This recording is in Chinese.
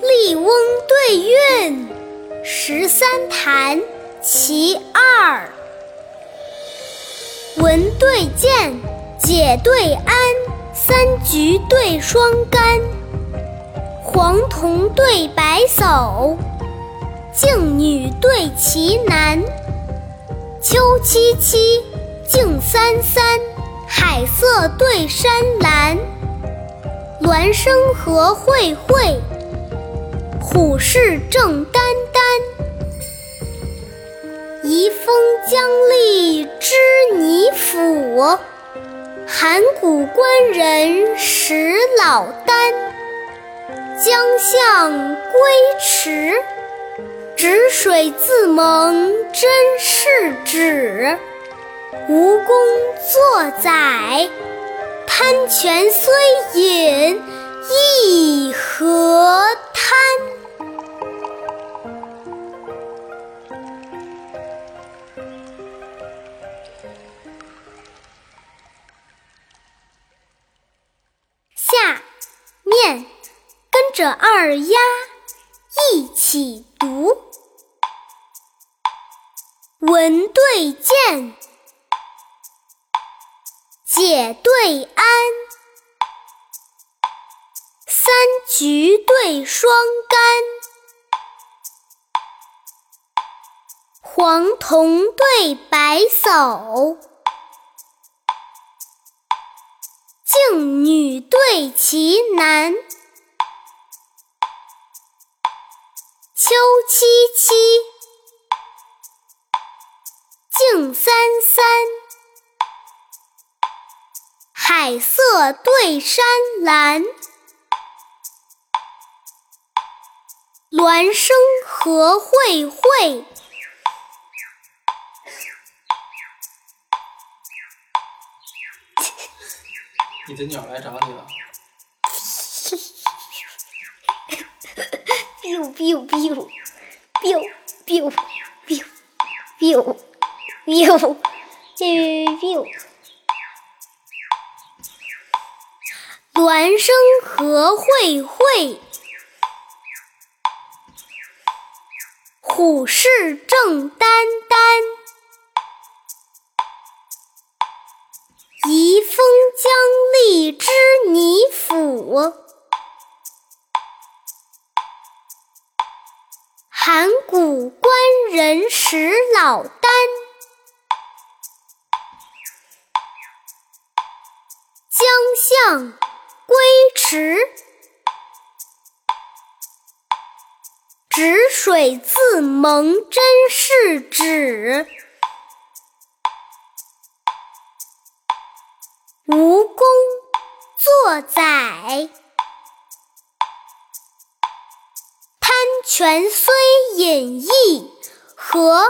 笠翁对韵，十三弹其二。文对剑，解对安，三菊对双干，黄铜对白叟，静女对奇男。秋凄凄，静三三，海色对山蓝。孪生和荟荟。虎视正眈眈，移风将立织泥府，函谷关人识老聃。将相归迟，止水自蒙真是止。吴宫作宰，贪泉虽饮亦何贪。下面跟着二丫一起读：文对剑，解对安，三菊对双柑，黄铜对白叟。静女对奇男，秋凄凄，静三三，海色对山蓝，孪生和荟荟。你的鸟来找你了。biu biu biu biu biu biu biu biu biu。孪生和荟荟，虎视正眈眈。移风将立织泥府，函谷关人识老聃。将相池，止水自蒙真是止。吴宫作宰，贪泉虽饮亦何？